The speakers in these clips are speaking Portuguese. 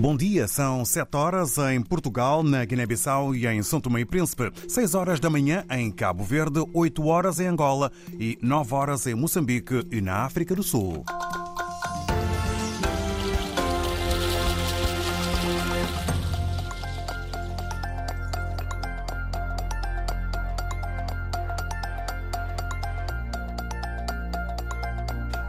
Bom dia, são 7 horas em Portugal, na Guiné-Bissau e em São Tomé e Príncipe, 6 horas da manhã em Cabo Verde, 8 horas em Angola e 9 horas em Moçambique e na África do Sul.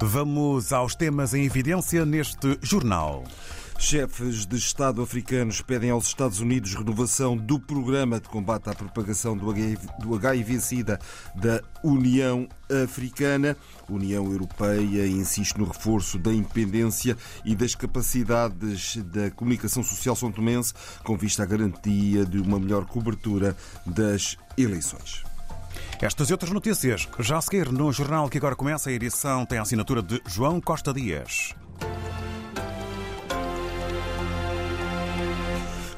Vamos aos temas em evidência neste jornal. Chefes de Estado africanos pedem aos Estados Unidos renovação do programa de combate à propagação do HIV-Sida da União Africana. A União Europeia insiste no reforço da independência e das capacidades da comunicação social são tomense, com vista à garantia de uma melhor cobertura das eleições. Estas e outras notícias já a seguir no jornal que agora começa. A edição tem a assinatura de João Costa Dias.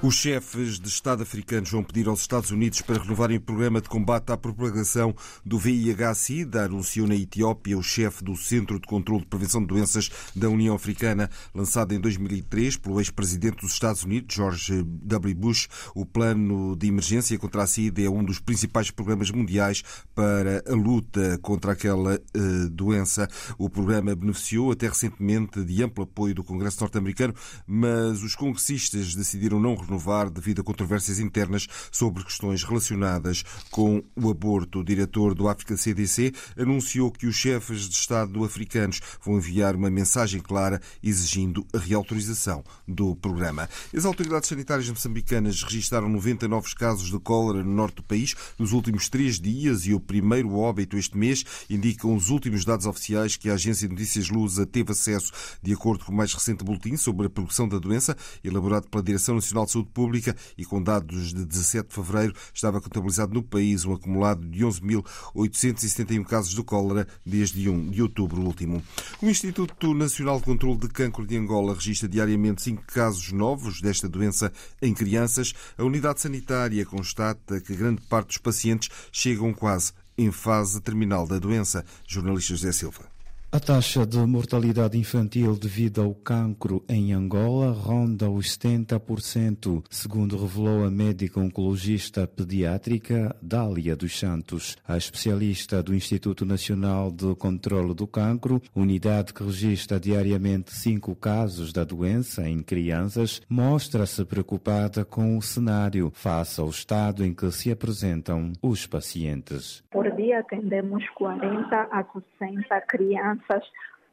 Os chefes de Estado africanos vão pedir aos Estados Unidos para renovarem o programa de combate à propagação do VIH-Sida, anunciou na Etiópia o chefe do Centro de Controlo de Prevenção de Doenças da União Africana, lançado em 2003 pelo ex-presidente dos Estados Unidos, George W. Bush. O plano de emergência contra a SIDA é um dos principais programas mundiais para a luta contra aquela uh, doença. O programa beneficiou até recentemente de amplo apoio do Congresso norte-americano, mas os congressistas decidiram não renovar renovar devido a controvérsias internas sobre questões relacionadas com o aborto. O diretor do África CDC anunciou que os chefes de Estado africanos vão enviar uma mensagem clara exigindo a reautorização do programa. As autoridades sanitárias moçambicanas registaram 90 novos casos de cólera no norte do país nos últimos três dias e o primeiro óbito este mês indicam os últimos dados oficiais que a agência de notícias Lusa teve acesso de acordo com o mais recente boletim sobre a progressão da doença elaborado pela Direção Nacional de Saúde Pública e com dados de 17 de fevereiro estava contabilizado no país um acumulado de 11.871 casos de cólera desde 1 de outubro último. O Instituto Nacional de Controlo de Cancro de Angola registra diariamente 5 casos novos desta doença em crianças. A unidade sanitária constata que grande parte dos pacientes chegam quase em fase terminal da doença. Jornalista José Silva. A taxa de mortalidade infantil devido ao cancro em Angola ronda os 70%, segundo revelou a médica oncologista pediátrica Dália dos Santos. A especialista do Instituto Nacional de Controlo do Cancro, unidade que registra diariamente cinco casos da doença em crianças, mostra-se preocupada com o cenário face ao estado em que se apresentam os pacientes. Por dia atendemos 40 a 60 crianças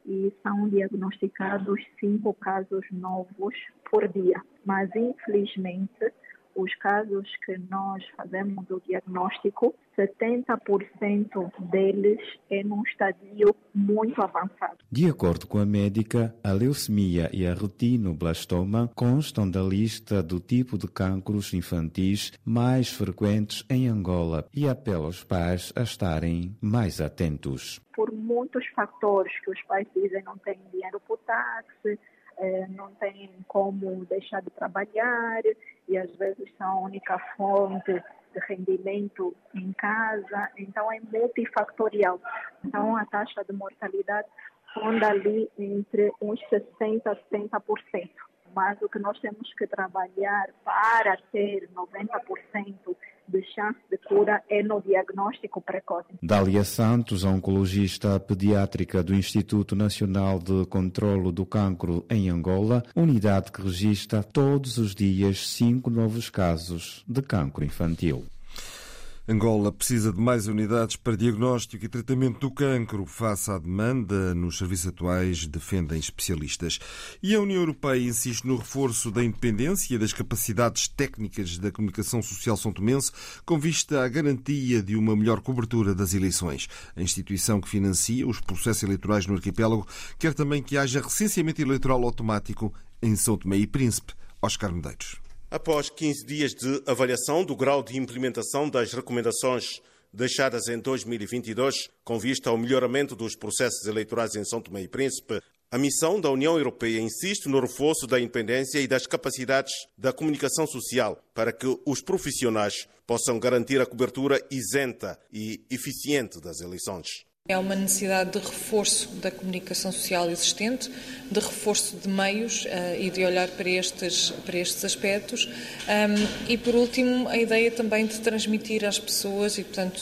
e são diagnosticados cinco casos novos por dia. Mas, infelizmente, os casos que nós fazemos o diagnóstico, 70% deles é num estadio muito avançado. De acordo com a médica, a leucemia e a retinoblastoma constam da lista do tipo de cancros infantis mais frequentes em Angola e apela aos pais a estarem mais atentos. Por muitos fatores que os pais dizem não têm dinheiro para o táxi, eh, não têm como deixar de trabalhar e às vezes são a única fonte de rendimento em casa, então é multifactorial. Então a taxa de mortalidade ronda ali entre uns 60% a 70%. Mas o que nós temos que trabalhar para ter 90% de chance de cura é no diagnóstico precoce. Dália Santos, oncologista pediátrica do Instituto Nacional de Controlo do Cancro em Angola, unidade que registra todos os dias cinco novos casos de cancro infantil. Angola precisa de mais unidades para diagnóstico e tratamento do cancro. Face à demanda, nos serviços atuais, defendem especialistas. E a União Europeia insiste no reforço da independência e das capacidades técnicas da comunicação social são tomense, com vista à garantia de uma melhor cobertura das eleições. A instituição que financia os processos eleitorais no arquipélago quer também que haja recenseamento eleitoral automático em São Tomé e Príncipe. Oscar Medeiros. Após 15 dias de avaliação do grau de implementação das recomendações deixadas em 2022, com vista ao melhoramento dos processos eleitorais em São Tomé e Príncipe, a missão da União Europeia insiste no reforço da independência e das capacidades da comunicação social para que os profissionais possam garantir a cobertura isenta e eficiente das eleições. É uma necessidade de reforço da comunicação social existente, de reforço de meios uh, e de olhar para estes, para estes aspectos. Um, e, por último, a ideia também de transmitir às pessoas e, portanto,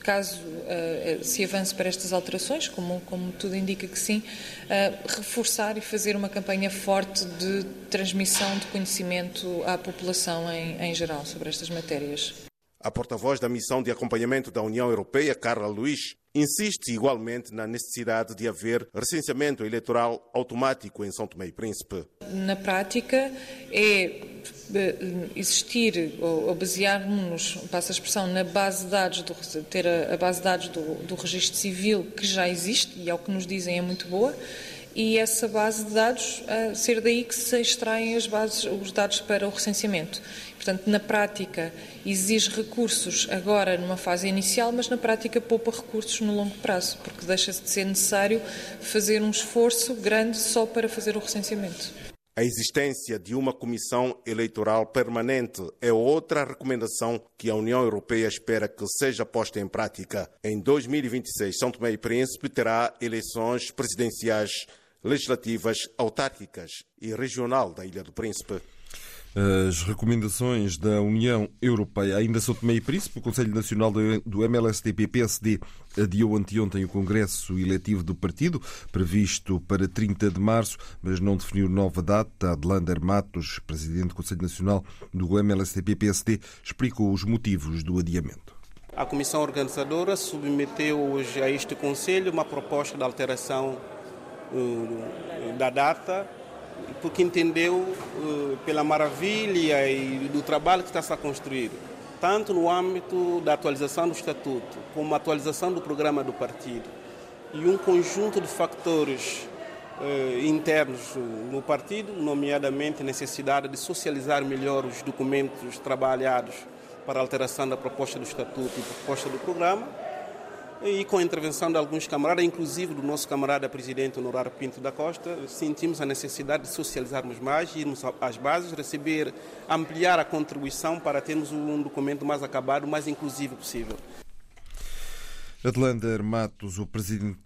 caso uh, se avance para estas alterações, como, como tudo indica que sim, uh, reforçar e fazer uma campanha forte de transmissão de conhecimento à população em, em geral sobre estas matérias. A porta-voz da missão de acompanhamento da União Europeia, Carla Luiz, insiste igualmente na necessidade de haver recenseamento eleitoral automático em São Tomé e Príncipe. Na prática, é existir ou basear-nos, passa a expressão, na base de dados, do, ter a, base de dados do, do registro civil que já existe e, ao que nos dizem, é muito boa, e essa base de dados, ser daí que se extraem as bases, os dados para o recenseamento. Portanto, na prática, exige recursos agora numa fase inicial, mas na prática poupa recursos no longo prazo, porque deixa de ser necessário fazer um esforço grande só para fazer o recenseamento. A existência de uma comissão eleitoral permanente é outra recomendação que a União Europeia espera que seja posta em prática. Em 2026, São Tomé e Príncipe terá eleições presidenciais, legislativas, autárquicas e regional da Ilha do Príncipe. As recomendações da União Europeia ainda são Tomé e Príncipe. O Conselho Nacional do MLSTP-PSD adiou anteontem o Congresso Eletivo do Partido, previsto para 30 de março, mas não definiu nova data. Adelander Matos, presidente do Conselho Nacional do MLSTP-PSD, explicou os motivos do adiamento. A Comissão Organizadora submeteu hoje a este Conselho uma proposta de alteração uh, da data porque entendeu uh, pela maravilha e do trabalho que está a construir, tanto no âmbito da atualização do estatuto, como a atualização do programa do partido, e um conjunto de fatores uh, internos no partido, nomeadamente a necessidade de socializar melhor os documentos trabalhados para a alteração da proposta do estatuto e proposta do programa, e com a intervenção de alguns camaradas, inclusive do nosso camarada presidente Honorário Pinto da Costa, sentimos a necessidade de socializarmos mais, irmos às bases, receber, ampliar a contribuição para termos um documento mais acabado, mais inclusivo possível. Adelander Matos, o presidente,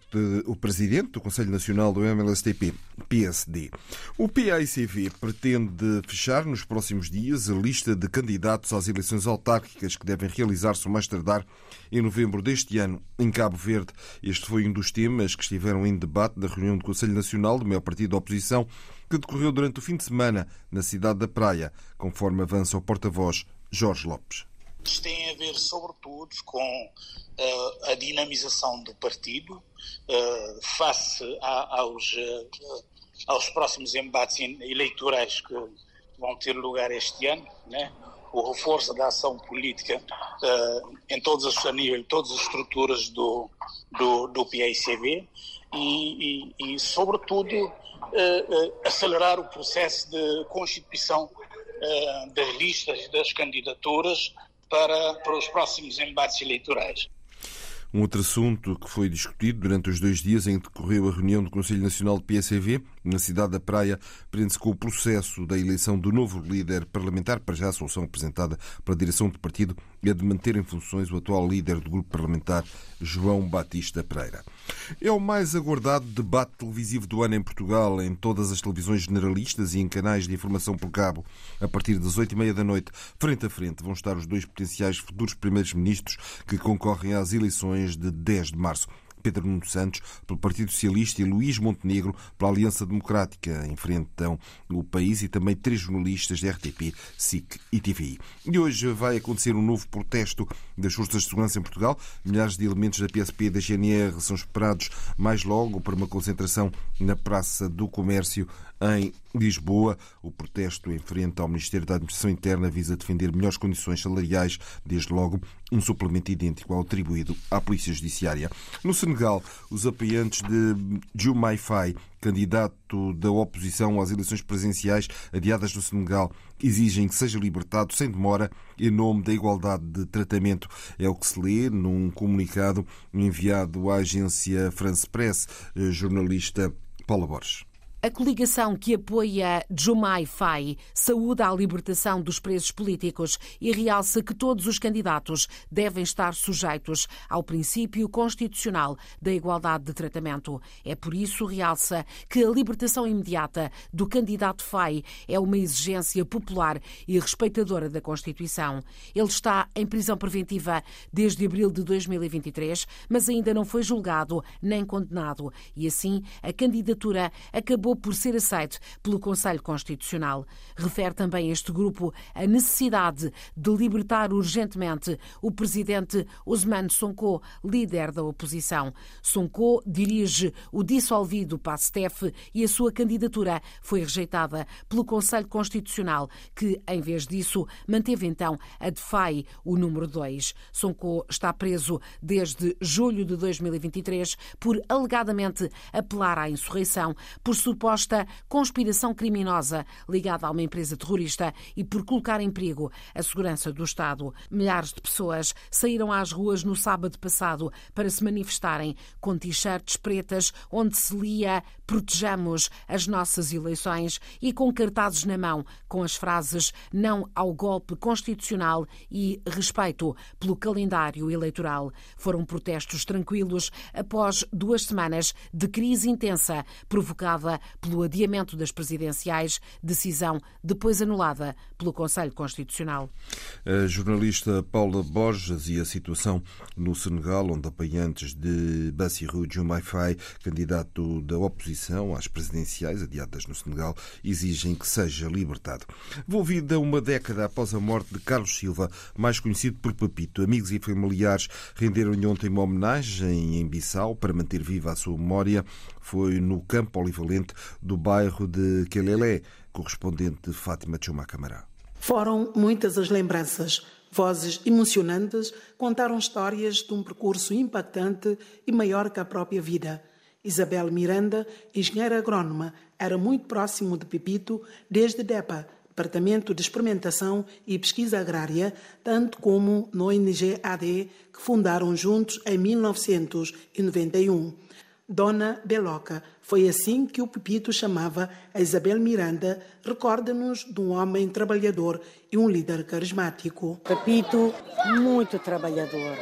o presidente do Conselho Nacional do MLSTP-PSD. O PAICV pretende fechar nos próximos dias a lista de candidatos às eleições autárquicas que devem realizar-se o mais tardar em novembro deste ano, em Cabo Verde. Este foi um dos temas que estiveram em debate da reunião do Conselho Nacional do maior partido da oposição, que decorreu durante o fim de semana na cidade da Praia, conforme avança o porta-voz Jorge Lopes. Isto tem a ver, sobretudo, com uh, a dinamização do partido uh, face a, aos, uh, aos próximos embates eleitorais que vão ter lugar este ano, né? o reforço da ação política em todos os a nível, todas as estruturas do, do, do PICB e, e, e sobretudo, acelerar o processo de constituição das listas das candidaturas para, para os próximos embates eleitorais. Um outro assunto que foi discutido durante os dois dias em que decorreu a reunião do Conselho Nacional de PSV, na cidade da Praia, prende-se com o processo da eleição do novo líder parlamentar. Para já, a solução apresentada pela direção do partido é de manter em funções o atual líder do grupo parlamentar, João Batista Pereira. É o mais aguardado debate televisivo do ano em Portugal, em todas as televisões generalistas e em canais de informação por cabo. A partir das oito e meia da noite, frente a frente, vão estar os dois potenciais futuros primeiros-ministros que concorrem às eleições de 10 de março. Pedro Nuno Santos, pelo Partido Socialista, e Luís Montenegro, pela Aliança Democrática. Enfrentam o país e também três jornalistas da RTP, SIC e TVI. E hoje vai acontecer um novo protesto das Forças de Segurança em Portugal. Milhares de elementos da PSP e da GNR são esperados mais logo para uma concentração na Praça do Comércio em Lisboa, o protesto em frente ao Ministério da Administração Interna visa defender melhores condições salariais, desde logo um suplemento idêntico ao atribuído à Polícia Judiciária. No Senegal, os apoiantes de Diomaye Faye, candidato da oposição às eleições presidenciais adiadas no Senegal, exigem que seja libertado sem demora em nome da igualdade de tratamento. É o que se lê num comunicado enviado à agência France Press, jornalista Paula Borges. A coligação que apoia Jomai Fai saúda a libertação dos presos políticos e realça que todos os candidatos devem estar sujeitos ao princípio constitucional da igualdade de tratamento. É por isso, realça, que a libertação imediata do candidato Fai é uma exigência popular e respeitadora da Constituição. Ele está em prisão preventiva desde abril de 2023, mas ainda não foi julgado nem condenado e, assim, a candidatura acabou por ser aceito pelo Conselho Constitucional. Refere também este grupo a necessidade de libertar urgentemente o presidente Osman Sonko, líder da oposição. Sonko dirige o dissolvido PASTEF e a sua candidatura foi rejeitada pelo Conselho Constitucional, que, em vez disso, manteve então a DEFAI, o número 2. Sonko está preso desde julho de 2023 por alegadamente apelar à insurreição, por suposto suposta conspiração criminosa ligada a uma empresa terrorista e por colocar em perigo a segurança do Estado. Milhares de pessoas saíram às ruas no sábado passado para se manifestarem com t-shirts pretas onde se lia Protejamos as nossas eleições e com cartazes na mão com as frases Não ao golpe constitucional e Respeito pelo calendário eleitoral. Foram protestos tranquilos após duas semanas de crise intensa provocada pelo adiamento das presidenciais, decisão depois anulada pelo Conselho Constitucional. A jornalista Paula Borges e a situação no Senegal, onde apoiantes de Bassirou Diomaye candidato da oposição às presidenciais adiadas no Senegal, exigem que seja libertado. Volvida uma década após a morte de Carlos Silva, mais conhecido por Papito, amigos e familiares renderam-lhe ontem uma homenagem em Bissau para manter viva a sua memória. Foi no campo polivalente do bairro de Quelelé, correspondente de Fátima Chuma Camará. Foram muitas as lembranças. Vozes emocionantes contaram histórias de um percurso impactante e maior que a própria vida. Isabel Miranda, engenheira agrónoma, era muito próximo de Pepito desde DEPA, Departamento de Experimentação e Pesquisa Agrária, tanto como no ONG AD, que fundaram juntos em 1991. Dona Beloca. Foi assim que o Pepito chamava a Isabel Miranda, recorda-nos de um homem trabalhador e um líder carismático. Pepito, muito trabalhador,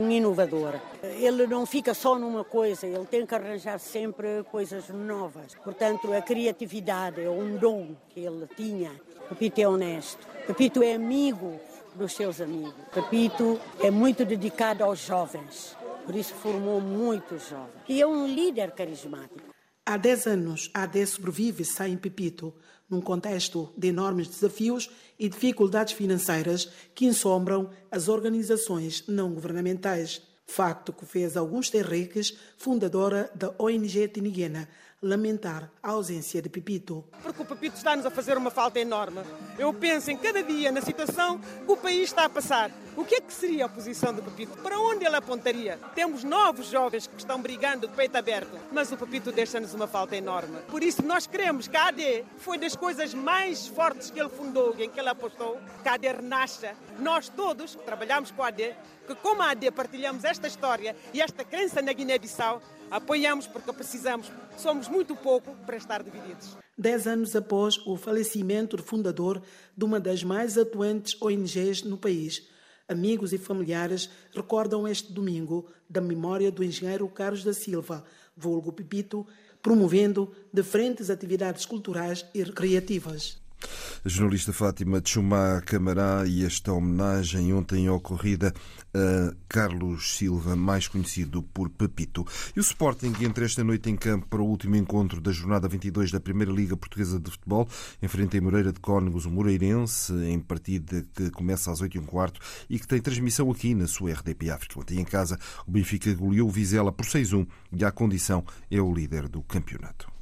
um inovador. Ele não fica só numa coisa, ele tem que arranjar sempre coisas novas. Portanto, a criatividade é um dom que ele tinha. Pepito é honesto. Pepito é amigo dos seus amigos. Pepito é muito dedicado aos jovens. Por isso formou muitos jovens. E é um líder carismático. Há 10 anos, a AD sobrevive sem Pepito, num contexto de enormes desafios e dificuldades financeiras que ensombram as organizações não governamentais. Facto que fez Augusta Henriques, fundadora da ONG Tiniguena, lamentar a ausência de Pepito. Porque o Pepito está-nos a fazer uma falta enorme. Eu penso em cada dia na situação que o país está a passar. O que é que seria a posição do Pepito? Para onde ele apontaria? Temos novos jovens que estão brigando de peito aberto, mas o Pepito deixa-nos uma falta enorme. Por isso nós queremos que a AD foi das coisas mais fortes que ele fundou, em que ele apostou, que a AD renasça. Nós todos que trabalhamos com a AD, que como a AD partilhamos esta história e esta crença na Guiné-Bissau, apoiamos porque precisamos. Somos muito pouco para estar divididos. Dez anos após o falecimento do fundador de uma das mais atuantes ONGs no país, amigos e familiares recordam este domingo da memória do engenheiro Carlos da Silva, vulgo Pipito, promovendo diferentes atividades culturais e recreativas. A jornalista Fátima Tchumá Camará e esta homenagem ontem ocorrida a Carlos Silva, mais conhecido por Pepito. E o Sporting entra esta noite em campo para o último encontro da jornada 22 da Primeira Liga Portuguesa de Futebol, enfrenta em Moreira de Cónegos o Moreirense, em partida que começa às 8 h quarto e que tem transmissão aqui na sua RDP África. Ontem em casa, o Benfica goleou o Vizela por 6-1 e a condição é o líder do campeonato.